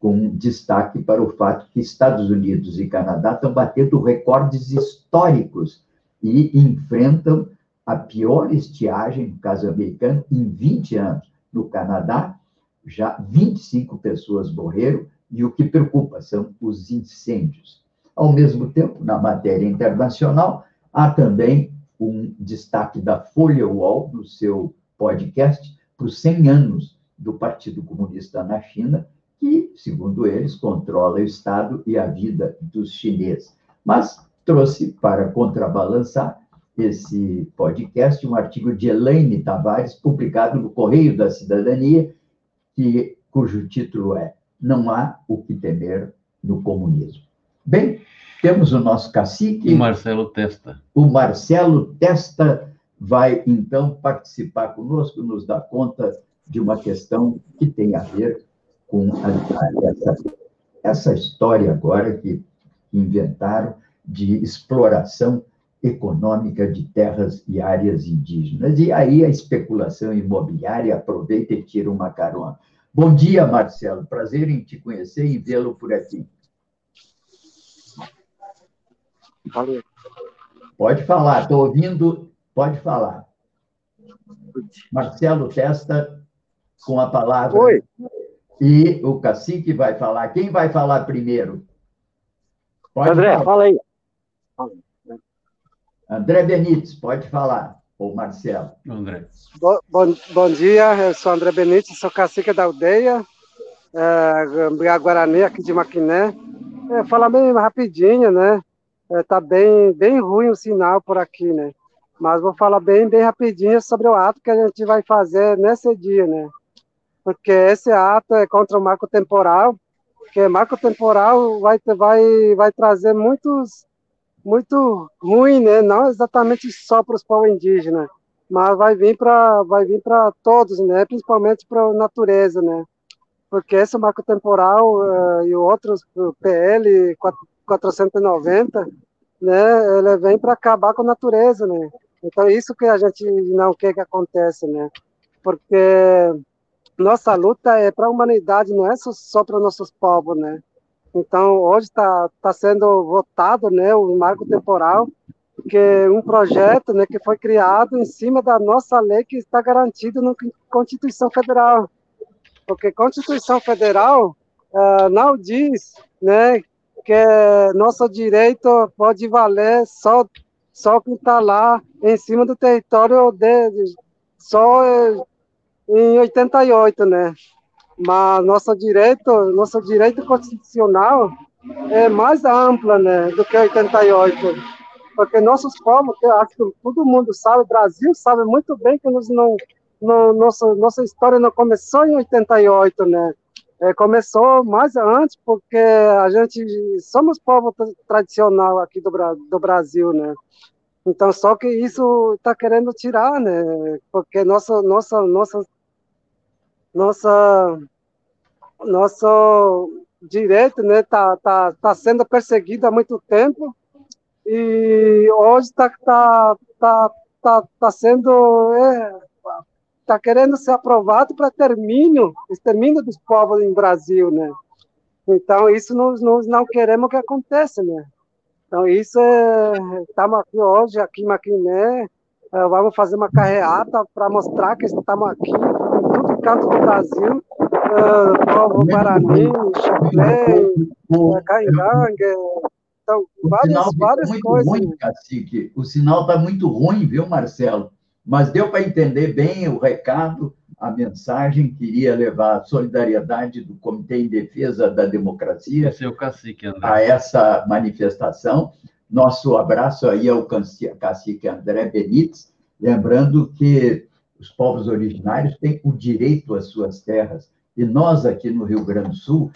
com destaque para o fato que Estados Unidos e Canadá estão batendo recordes históricos e enfrentam a pior estiagem, no caso americano, em 20 anos. No Canadá, já 25 pessoas morreram, e o que preocupa são os incêndios. Ao mesmo tempo, na matéria internacional, há também um destaque da Folha UOL, no seu podcast, para os 100 anos do Partido Comunista na China, que, segundo eles, controla o Estado e a vida dos chineses. Mas trouxe para contrabalançar esse podcast um artigo de Elaine Tavares, publicado no Correio da Cidadania, que, cujo título é Não há o que temer no comunismo. Bem, temos o nosso cacique. O Marcelo Testa. O Marcelo Testa vai, então, participar conosco, nos dar conta de uma questão que tem a ver com a, essa, essa história agora que inventaram de exploração econômica de terras e áreas indígenas. E aí a especulação imobiliária aproveita e tira uma carona. Bom dia, Marcelo. Prazer em te conhecer e vê-lo por aqui. Valeu. Pode falar, estou ouvindo, pode falar. Marcelo Testa, com a palavra. Oi. E o cacique vai falar. Quem vai falar primeiro? Pode André, falar. fala aí. André Benites, pode falar. Ou Marcelo. André. Bom, bom, bom dia, eu sou André Benites, sou cacique da aldeia, é, Guarani, aqui de Maquiné. É, fala bem rapidinho, né? É, tá bem, bem ruim o sinal por aqui, né? Mas vou falar bem, bem rapidinho sobre o ato que a gente vai fazer nesse dia, né? Porque esse ato é contra o marco temporal, que marco temporal vai, vai, vai trazer muitos, muito ruim, né? Não exatamente só para os povos indígenas, mas vai vir para vai vir para todos, né? Principalmente para a natureza, né? Porque esse marco temporal uh, e outros PL 490, né, ele vem para acabar com a natureza, né? Então isso que a gente não quer que aconteça, né? Porque nossa luta é para a humanidade, não é só, para nossos povos, né? Então hoje está tá sendo votado, né, o marco temporal, que é um projeto, né, que foi criado em cima da nossa lei que está garantido na Constituição Federal, porque Constituição Federal uh, não diz, né, que nosso direito pode valer só só quem está lá em cima do território só em 88, né? Mas nosso direito, nosso direito constitucional é mais ampla, né, do que 88, porque nossos povos, que acho que todo mundo sabe, o Brasil sabe muito bem que nós não, não nossa nossa história não começou em 88, né? É, começou mais antes, porque a gente somos povo tradicional aqui do, do Brasil, né? Então, só que isso está querendo tirar, né? Porque nossa, nossa, nossa, nossa, nosso direito, né, tá, tá, tá sendo perseguido há muito tempo e hoje está tá, tá, tá, tá sendo é, está querendo ser aprovado para termínio, extermínio dos povos em Brasil, né? Então, isso nós, nós não queremos que aconteça, né? Então, isso é... Estamos aqui hoje, aqui em Maquiné, é, vamos fazer uma carreata para mostrar que estamos aqui em todo canto do Brasil, é, povo Guarani, Chaclé, Caingangue, então, várias, várias muito coisas. Ruim, cacique. O sinal está muito ruim, viu, Marcelo? Mas deu para entender bem o recado a mensagem, queria levar a solidariedade do Comitê em Defesa da Democracia Seu cacique, a essa manifestação. Nosso abraço aí ao cacique André Benites, lembrando que os povos originários têm o direito às suas terras, e nós aqui no Rio Grande do Sul,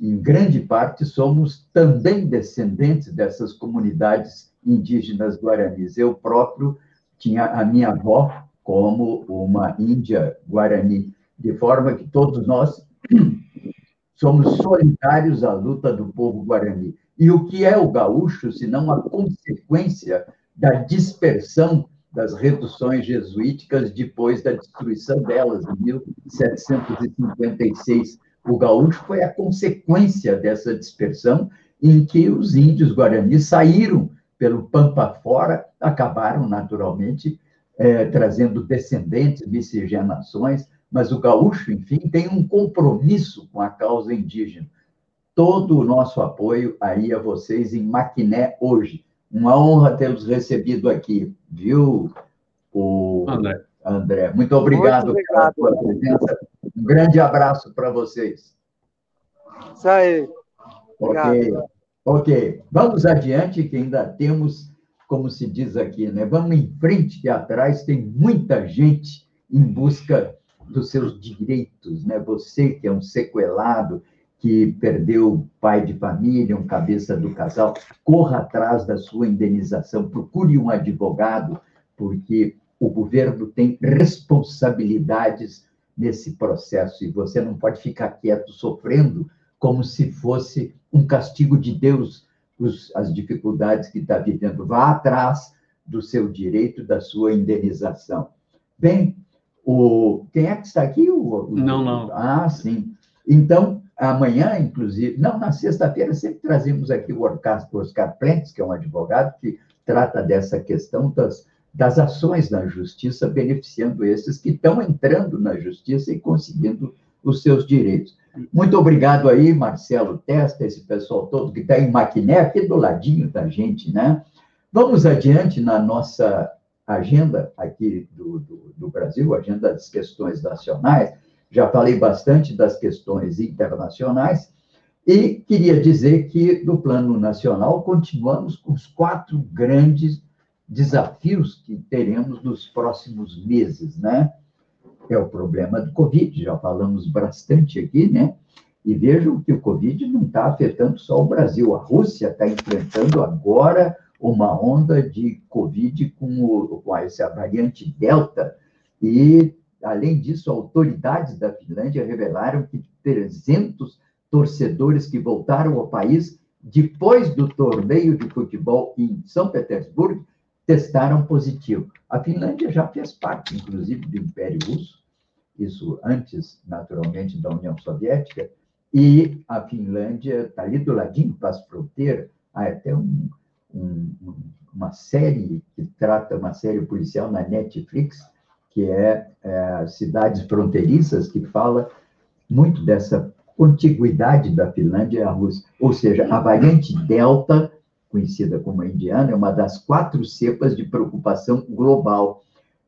em grande parte, somos também descendentes dessas comunidades indígenas guaranis. Eu próprio tinha a minha avó como uma índia guarani, de forma que todos nós somos solidários à luta do povo guarani. E o que é o gaúcho, senão a consequência da dispersão das reduções jesuíticas depois da destruição delas, em 1756. O gaúcho foi a consequência dessa dispersão, em que os índios guaranis saíram pelo Pampa fora, acabaram naturalmente é, trazendo descendentes, miscigenações, mas o gaúcho, enfim, tem um compromisso com a causa indígena. Todo o nosso apoio aí a vocês em Maquiné hoje. Uma honra tê-los recebido aqui, viu, o André? André. Muito obrigado, Muito obrigado pela sua presença. Um grande abraço para vocês. Isso aí. Ok. Ok. Vamos adiante, que ainda temos como se diz aqui, né? Vamos em frente, que atrás tem muita gente em busca dos seus direitos, né? Você que é um sequelado, que perdeu pai de família, um cabeça do casal, corra atrás da sua indenização, procure um advogado, porque o governo tem responsabilidades nesse processo e você não pode ficar quieto sofrendo como se fosse um castigo de Deus os, as dificuldades que está vivendo. Vá atrás do seu direito, da sua indenização. Bem, o, quem é que está aqui? O, o, não, não. Ah, sim. Então, amanhã, inclusive, não, na sexta-feira, sempre trazemos aqui o Oscar, Oscar Plentes, que é um advogado que trata dessa questão das, das ações na justiça, beneficiando esses que estão entrando na justiça e conseguindo os seus direitos. Muito obrigado aí, Marcelo Testa, esse pessoal todo que está em Maquiné, aqui do ladinho da gente, né? Vamos adiante na nossa agenda aqui do, do, do Brasil, agenda das questões nacionais. Já falei bastante das questões internacionais e queria dizer que, no plano nacional, continuamos com os quatro grandes desafios que teremos nos próximos meses, né? É o problema do Covid, já falamos bastante aqui, né? E vejam que o Covid não está afetando só o Brasil. A Rússia está enfrentando agora uma onda de Covid com, o, com essa variante Delta. E, além disso, autoridades da Finlândia revelaram que 300 torcedores que voltaram ao país depois do torneio de futebol em São Petersburgo testaram positivo. A Finlândia já fez parte, inclusive, do Império Russo, isso antes, naturalmente, da União Soviética, e a Finlândia está ali do ladinho, faz fronteira, há até um, um, uma série que trata, uma série policial na Netflix, que é, é Cidades Fronteiriças, que fala muito dessa contiguidade da Finlândia à Rússia. Ou seja, a variante Delta conhecida como a indiana, é uma das quatro cepas de preocupação global.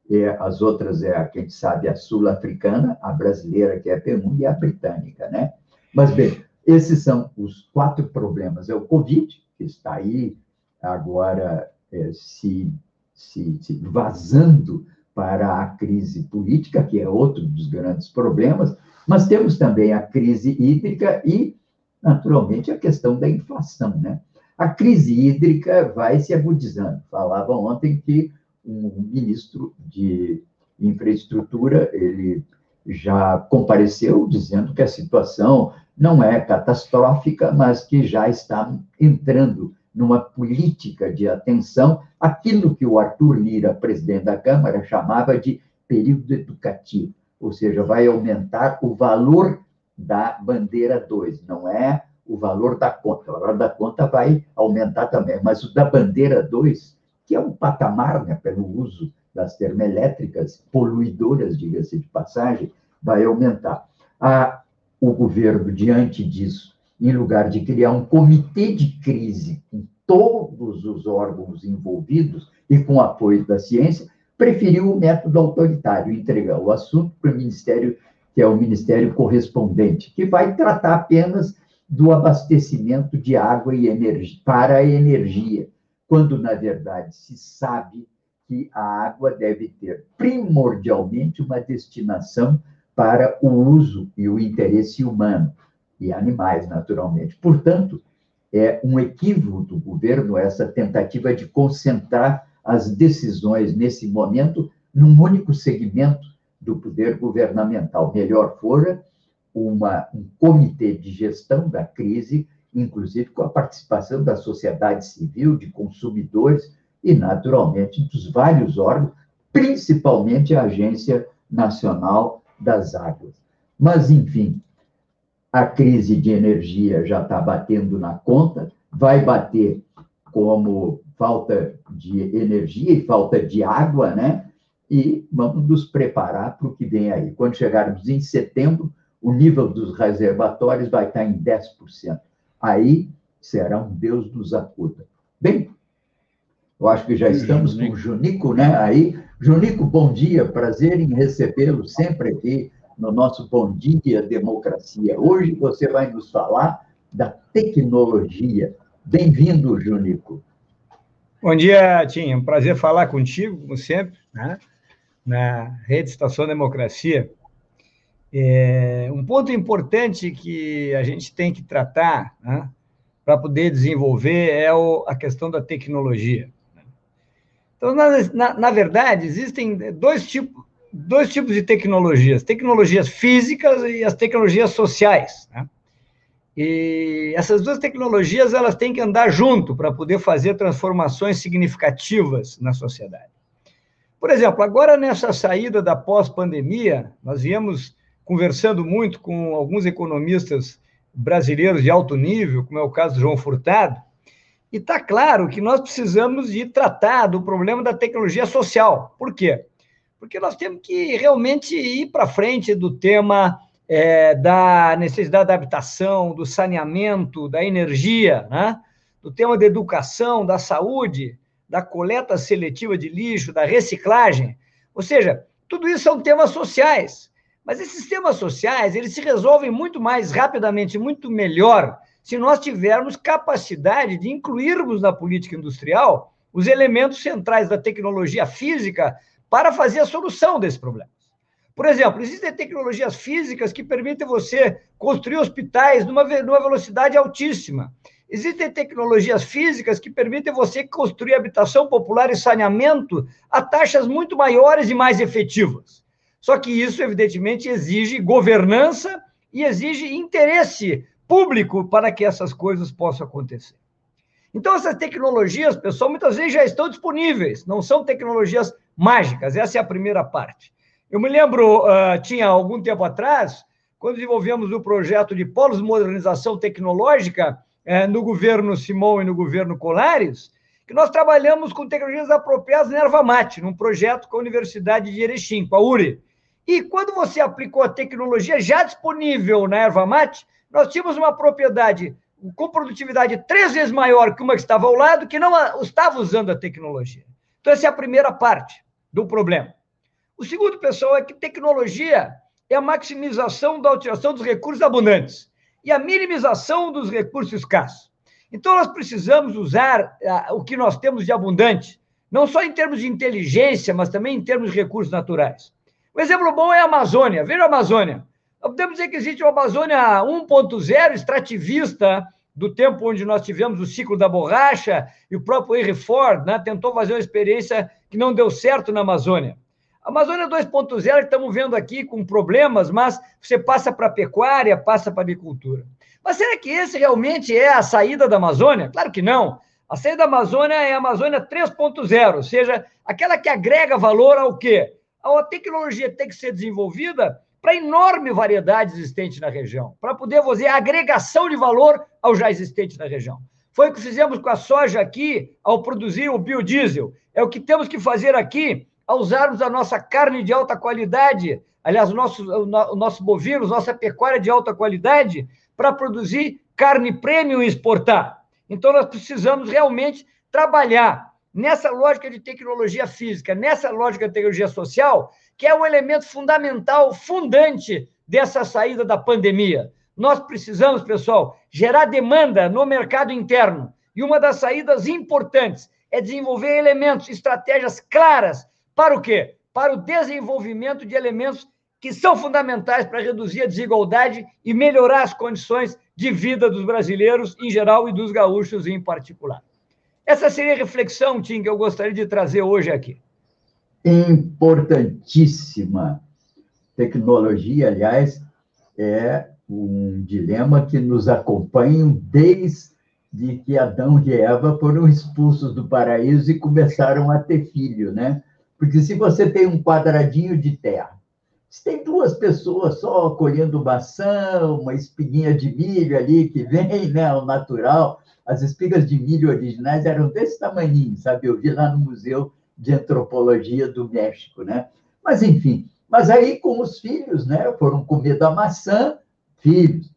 É, as outras é a, quem sabe, a sul-africana, a brasileira, que é a P1, e a britânica, né? Mas, bem, esses são os quatro problemas. É o Covid, que está aí agora é, se, se, se vazando para a crise política, que é outro dos grandes problemas, mas temos também a crise hídrica e, naturalmente, a questão da inflação, né? A crise hídrica vai se agudizando. Falava ontem que um ministro de infraestrutura, ele já compareceu dizendo que a situação não é catastrófica, mas que já está entrando numa política de atenção aquilo que o Arthur Lira, presidente da Câmara, chamava de período educativo, ou seja, vai aumentar o valor da bandeira 2, não é o valor da conta. O valor da conta vai aumentar também, mas o da bandeira 2, que é um patamar né, pelo uso das termoelétricas poluidoras, diga-se de passagem, vai aumentar. O governo, diante disso, em lugar de criar um comitê de crise com todos os órgãos envolvidos e com apoio da ciência, preferiu o método autoritário, entregar o assunto para o Ministério, que é o Ministério correspondente, que vai tratar apenas do abastecimento de água e energia para a energia, quando na verdade se sabe que a água deve ter primordialmente uma destinação para o uso e o interesse humano e animais, naturalmente. Portanto, é um equívoco do governo essa tentativa de concentrar as decisões nesse momento num único segmento do poder governamental. Melhor fora uma, um comitê de gestão da crise, inclusive com a participação da sociedade civil, de consumidores e, naturalmente, dos vários órgãos, principalmente a Agência Nacional das Águas. Mas, enfim, a crise de energia já está batendo na conta, vai bater como falta de energia e falta de água, né? E vamos nos preparar para o que vem aí. Quando chegarmos em setembro, o nível dos reservatórios vai estar em 10%. Aí será um Deus nos acuda. Bem, eu acho que já estamos com o Junico, né? Aí, Junico, bom dia, prazer em recebê-lo sempre aqui no nosso Bom Dia Democracia. Hoje você vai nos falar da tecnologia. Bem-vindo, Junico. Bom dia, Tim. É um prazer falar contigo, como sempre, né? na Rede Estação Democracia. É, um ponto importante que a gente tem que tratar né, para poder desenvolver é o, a questão da tecnologia. Então, na, na, na verdade, existem dois tipos, dois tipos de tecnologias: tecnologias físicas e as tecnologias sociais. Né? E essas duas tecnologias elas têm que andar junto para poder fazer transformações significativas na sociedade. Por exemplo, agora nessa saída da pós-pandemia, nós viemos conversando muito com alguns economistas brasileiros de alto nível, como é o caso do João Furtado, e está claro que nós precisamos de tratar do problema da tecnologia social. Por quê? porque nós temos que realmente ir para frente do tema é, da necessidade da habitação, do saneamento, da energia, né? do tema da educação, da saúde, da coleta seletiva de lixo, da reciclagem. Ou seja, tudo isso são temas sociais. Mas esses temas sociais, eles se resolvem muito mais rapidamente, muito melhor, se nós tivermos capacidade de incluirmos na política industrial os elementos centrais da tecnologia física para fazer a solução desse problema. Por exemplo, existem tecnologias físicas que permitem você construir hospitais numa velocidade altíssima. Existem tecnologias físicas que permitem você construir habitação popular e saneamento a taxas muito maiores e mais efetivas. Só que isso, evidentemente, exige governança e exige interesse público para que essas coisas possam acontecer. Então, essas tecnologias, pessoal, muitas vezes já estão disponíveis, não são tecnologias mágicas. Essa é a primeira parte. Eu me lembro, uh, tinha algum tempo atrás, quando desenvolvemos o projeto de polos de modernização tecnológica uh, no governo Simão e no governo Colares, que nós trabalhamos com tecnologias apropriadas na erva mate, num projeto com a Universidade de Erechim, com a URI. E quando você aplicou a tecnologia já disponível na erva mate, nós tínhamos uma propriedade com produtividade três vezes maior que uma que estava ao lado, que não estava usando a tecnologia. Então, essa é a primeira parte do problema. O segundo, pessoal, é que tecnologia é a maximização da utilização dos recursos abundantes e a minimização dos recursos escassos. Então, nós precisamos usar o que nós temos de abundante, não só em termos de inteligência, mas também em termos de recursos naturais. Um exemplo bom é a Amazônia. Veja a Amazônia. Nós podemos dizer que existe uma Amazônia 1.0 extrativista, do tempo onde nós tivemos o ciclo da borracha, e o próprio Henry Ford né, tentou fazer uma experiência que não deu certo na Amazônia. A Amazônia 2.0 estamos vendo aqui com problemas, mas você passa para a pecuária, passa para a agricultura. Mas será que esse realmente é a saída da Amazônia? Claro que não. A saída da Amazônia é a Amazônia 3.0, ou seja, aquela que agrega valor ao quê? A tecnologia tem que ser desenvolvida para a enorme variedade existente na região, para poder fazer agregação de valor ao já existente na região. Foi o que fizemos com a soja aqui ao produzir o biodiesel. É o que temos que fazer aqui ao usarmos a nossa carne de alta qualidade, aliás, o nosso, o nosso bovino, nossa pecuária de alta qualidade, para produzir carne premium e exportar. Então, nós precisamos realmente trabalhar nessa lógica de tecnologia física, nessa lógica de tecnologia social, que é o elemento fundamental, fundante dessa saída da pandemia. Nós precisamos, pessoal, gerar demanda no mercado interno. E uma das saídas importantes é desenvolver elementos, estratégias claras para o quê? Para o desenvolvimento de elementos que são fundamentais para reduzir a desigualdade e melhorar as condições de vida dos brasileiros em geral e dos gaúchos em particular. Essa seria a reflexão, Tim, que eu gostaria de trazer hoje aqui. Importantíssima. Tecnologia, aliás, é um dilema que nos acompanha desde que Adão e Eva foram expulsos do paraíso e começaram a ter filho, né? Porque se você tem um quadradinho de terra, se tem duas pessoas só colhendo maçã, uma espiguinha de milho ali que vem, né, ao natural, as espigas de milho originais eram desse tamanho, sabe? Eu vi lá no Museu de Antropologia do México, né? Mas, enfim, mas aí com os filhos, né? Foram comer da maçã, filhos.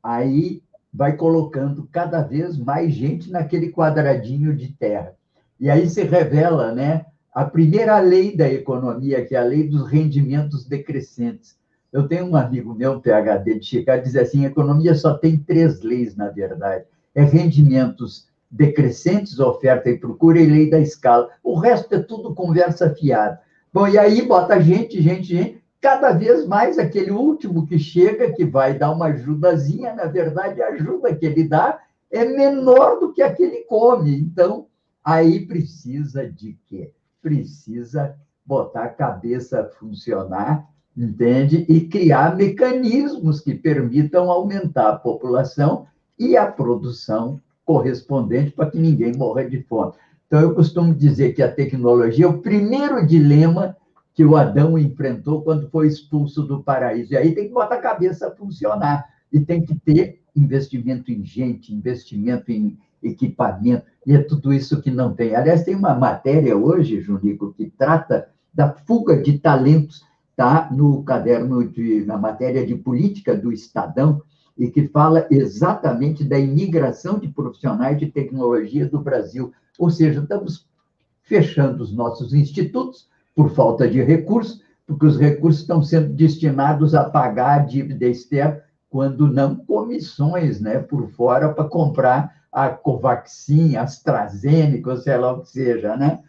Aí vai colocando cada vez mais gente naquele quadradinho de terra. E aí se revela, né? A primeira lei da economia, que é a lei dos rendimentos decrescentes. Eu tenho um amigo meu, PhD de Chicago, diz assim: a economia só tem três leis, na verdade é rendimentos decrescentes, oferta e procura e lei da escala. O resto é tudo conversa fiada. Bom, e aí bota gente, gente, gente, cada vez mais aquele último que chega, que vai dar uma ajudazinha, na verdade, a ajuda que ele dá é menor do que aquele come. Então, aí precisa de quê? Precisa botar a cabeça a funcionar, entende? E criar mecanismos que permitam aumentar a população e a produção correspondente para que ninguém morra de fome. Então, eu costumo dizer que a tecnologia é o primeiro dilema que o Adão enfrentou quando foi expulso do paraíso. E aí tem que botar a cabeça a funcionar. E tem que ter investimento em gente, investimento em equipamento, e é tudo isso que não tem. Aliás, tem uma matéria hoje, Junico, que trata da fuga de talentos, tá? no caderno, de, na matéria de política do Estadão, e que fala exatamente da imigração de profissionais de tecnologia do Brasil. Ou seja, estamos fechando os nossos institutos por falta de recursos, porque os recursos estão sendo destinados a pagar a dívida externa, quando não comissões né, por fora para comprar a Covaxin, AstraZeneca, sei lá o que seja, né?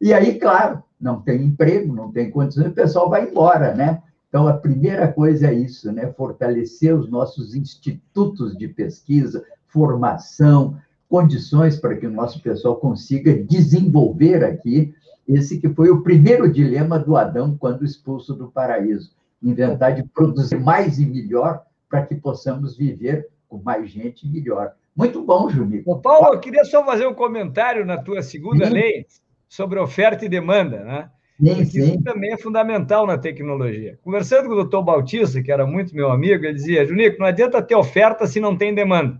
E aí, claro, não tem emprego, não tem condições, o pessoal vai embora, né? Então, a primeira coisa é isso, né? fortalecer os nossos institutos de pesquisa, formação, condições para que o nosso pessoal consiga desenvolver aqui esse que foi o primeiro dilema do Adão quando expulso do paraíso, inventar de produzir mais e melhor para que possamos viver com mais gente melhor. Muito bom, Juninho. Paulo, eu queria só fazer um comentário na tua segunda sim. lei sobre oferta e demanda, né? Sim, sim. Isso também é fundamental na tecnologia. Conversando com o doutor Bautista, que era muito meu amigo, ele dizia, Junico, não adianta ter oferta se não tem demanda.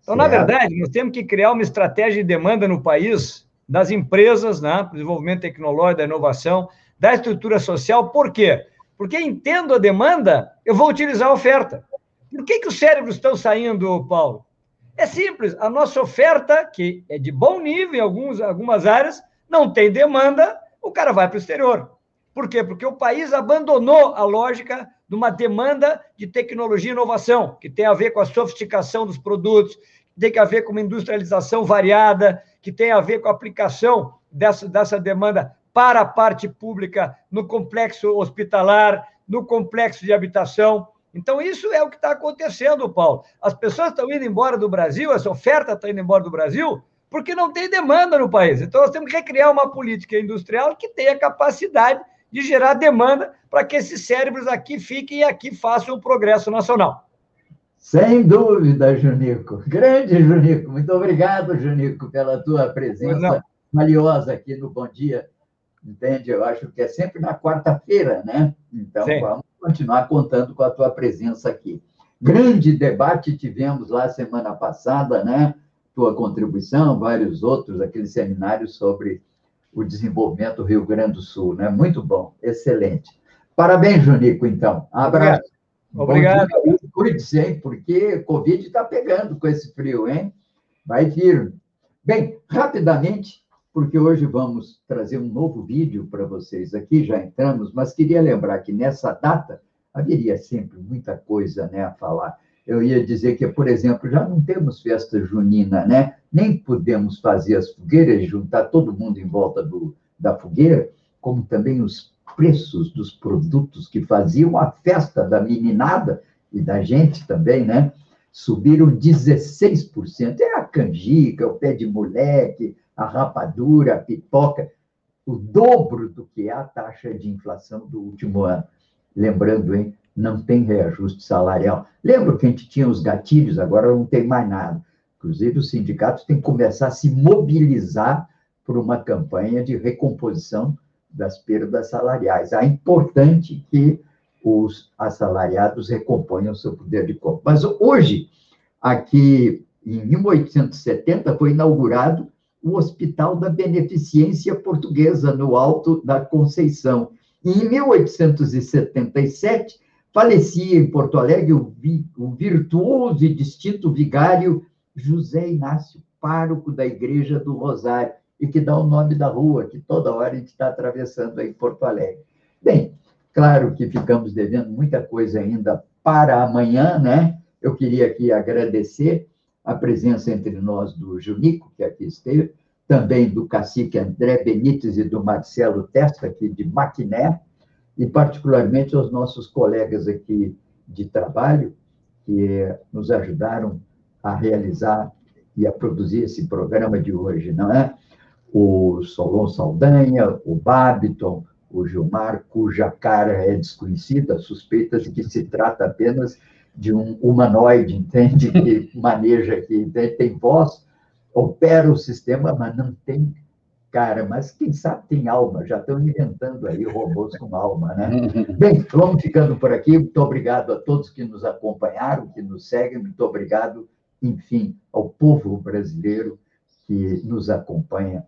Então, certo. na verdade, nós temos que criar uma estratégia de demanda no país, das empresas, né, desenvolvimento tecnológico, da inovação, da estrutura social. Por quê? Porque entendo a demanda, eu vou utilizar a oferta. Por que, que os cérebros estão saindo, Paulo? É simples, a nossa oferta, que é de bom nível em alguns, algumas áreas, não tem demanda, o cara vai para o exterior. Por quê? Porque o país abandonou a lógica de uma demanda de tecnologia e inovação, que tem a ver com a sofisticação dos produtos, que tem a ver com uma industrialização variada, que tem a ver com a aplicação dessa, dessa demanda para a parte pública no complexo hospitalar, no complexo de habitação. Então, isso é o que está acontecendo, Paulo. As pessoas estão indo embora do Brasil, essa oferta está indo embora do Brasil, porque não tem demanda no país. Então, nós temos que recriar uma política industrial que tenha capacidade de gerar demanda para que esses cérebros aqui fiquem e aqui façam o progresso nacional. Sem dúvida, Junico. Grande, Junico. Muito obrigado, Junico, pela tua presença valiosa aqui no Bom Dia. Entende? Eu acho que é sempre na quarta-feira, né? Então, Sim. vamos continuar contando com a tua presença aqui. Grande debate tivemos lá semana passada, né? tua contribuição, vários outros, aquele seminário sobre o desenvolvimento do Rio Grande do Sul, né? Muito bom, excelente. Parabéns, Junico, então. Abraço. Obrigado. Cuide-se, hein? Porque Covid está pegando com esse frio, hein? Vai firme. Bem, rapidamente, porque hoje vamos trazer um novo vídeo para vocês aqui, já entramos, mas queria lembrar que nessa data haveria sempre muita coisa né, a falar. Eu ia dizer que, por exemplo, já não temos festa junina, né? Nem podemos fazer as fogueiras juntar todo mundo em volta do, da fogueira, como também os preços dos produtos que faziam a festa da meninada e da gente também, né? Subiram 16%. É a canjica, o pé de moleque, a rapadura, a pipoca, o dobro do que é a taxa de inflação do último ano. Lembrando, hein? Não tem reajuste salarial. Lembra que a gente tinha os gatilhos, agora não tem mais nada. Inclusive, os sindicatos têm que começar a se mobilizar por uma campanha de recomposição das perdas salariais. É importante que os assalariados recomponham seu poder de compra. Mas hoje, aqui em 1870, foi inaugurado o Hospital da Beneficência Portuguesa, no Alto da Conceição. E em 1877, falecia em Porto Alegre o, virtuoso e distinto vigário José Inácio, pároco da Igreja do Rosário, e que dá o nome da rua que toda hora a gente está atravessando aí em Porto Alegre. Bem, claro que ficamos devendo muita coisa ainda para amanhã, né? Eu queria aqui agradecer a presença entre nós do Junico, que aqui esteve, também do cacique André Benítez e do Marcelo Testa, aqui de Maquiné, e particularmente aos nossos colegas aqui de trabalho, que nos ajudaram a realizar e a produzir esse programa de hoje, não é? o Solon Saldanha, o Babiton, o Gilmar, cuja cara é desconhecida, suspeita de que se trata apenas de um humanoide, entende? Que maneja, que tem voz, opera o sistema, mas não tem cara. Mas quem sabe tem alma, já estão inventando aí robôs com alma, né? Bem, vamos ficando por aqui. Muito obrigado a todos que nos acompanharam, que nos seguem. Muito obrigado, enfim, ao povo brasileiro que nos acompanha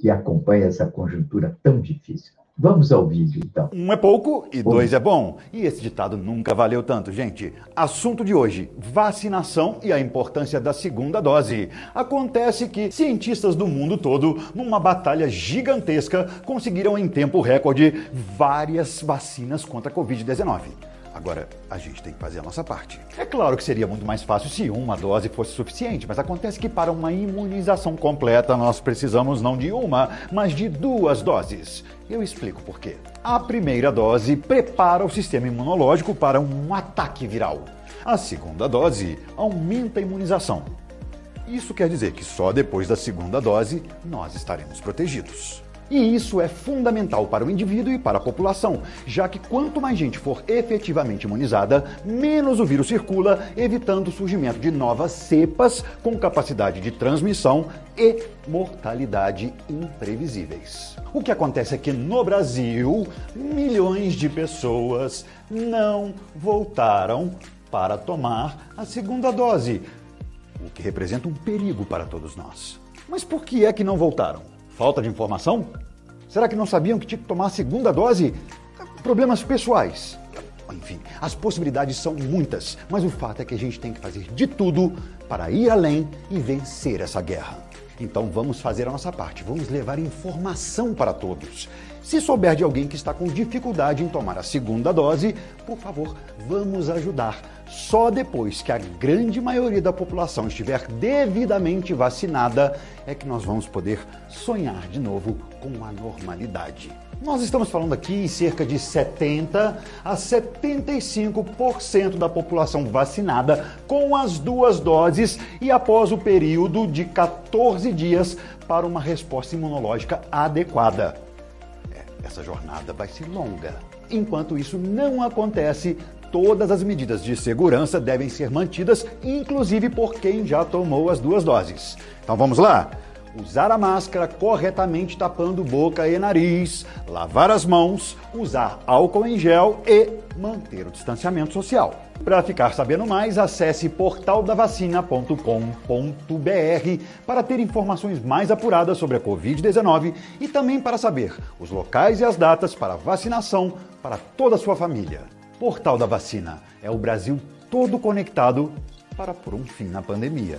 que acompanha essa conjuntura tão difícil. Vamos ao vídeo, então. Um é pouco e dois é bom. E esse ditado nunca valeu tanto, gente. Assunto de hoje: vacinação e a importância da segunda dose. Acontece que cientistas do mundo todo, numa batalha gigantesca, conseguiram em tempo recorde várias vacinas contra a Covid-19. Agora, a gente tem que fazer a nossa parte. É claro que seria muito mais fácil se uma dose fosse suficiente, mas acontece que para uma imunização completa nós precisamos não de uma, mas de duas doses. Eu explico por quê. A primeira dose prepara o sistema imunológico para um ataque viral. A segunda dose aumenta a imunização. Isso quer dizer que só depois da segunda dose nós estaremos protegidos. E isso é fundamental para o indivíduo e para a população, já que quanto mais gente for efetivamente imunizada, menos o vírus circula, evitando o surgimento de novas cepas com capacidade de transmissão e mortalidade imprevisíveis. O que acontece é que no Brasil, milhões de pessoas não voltaram para tomar a segunda dose, o que representa um perigo para todos nós. Mas por que é que não voltaram? Falta de informação? Será que não sabiam que tinha que tomar a segunda dose? Problemas pessoais. Enfim, as possibilidades são muitas, mas o fato é que a gente tem que fazer de tudo para ir além e vencer essa guerra. Então vamos fazer a nossa parte, vamos levar informação para todos. Se souber de alguém que está com dificuldade em tomar a segunda dose, por favor, vamos ajudar. Só depois que a grande maioria da população estiver devidamente vacinada é que nós vamos poder sonhar de novo com a normalidade. Nós estamos falando aqui em cerca de 70 a 75% da população vacinada com as duas doses e após o período de 14 dias para uma resposta imunológica adequada. Essa jornada vai ser longa. Enquanto isso não acontece, todas as medidas de segurança devem ser mantidas, inclusive por quem já tomou as duas doses. Então vamos lá? Usar a máscara corretamente tapando boca e nariz, lavar as mãos, usar álcool em gel e manter o distanciamento social. Para ficar sabendo mais, acesse portaldavacina.com.br para ter informações mais apuradas sobre a Covid-19 e também para saber os locais e as datas para vacinação para toda a sua família. Portal da Vacina é o Brasil todo conectado para pôr um fim na pandemia.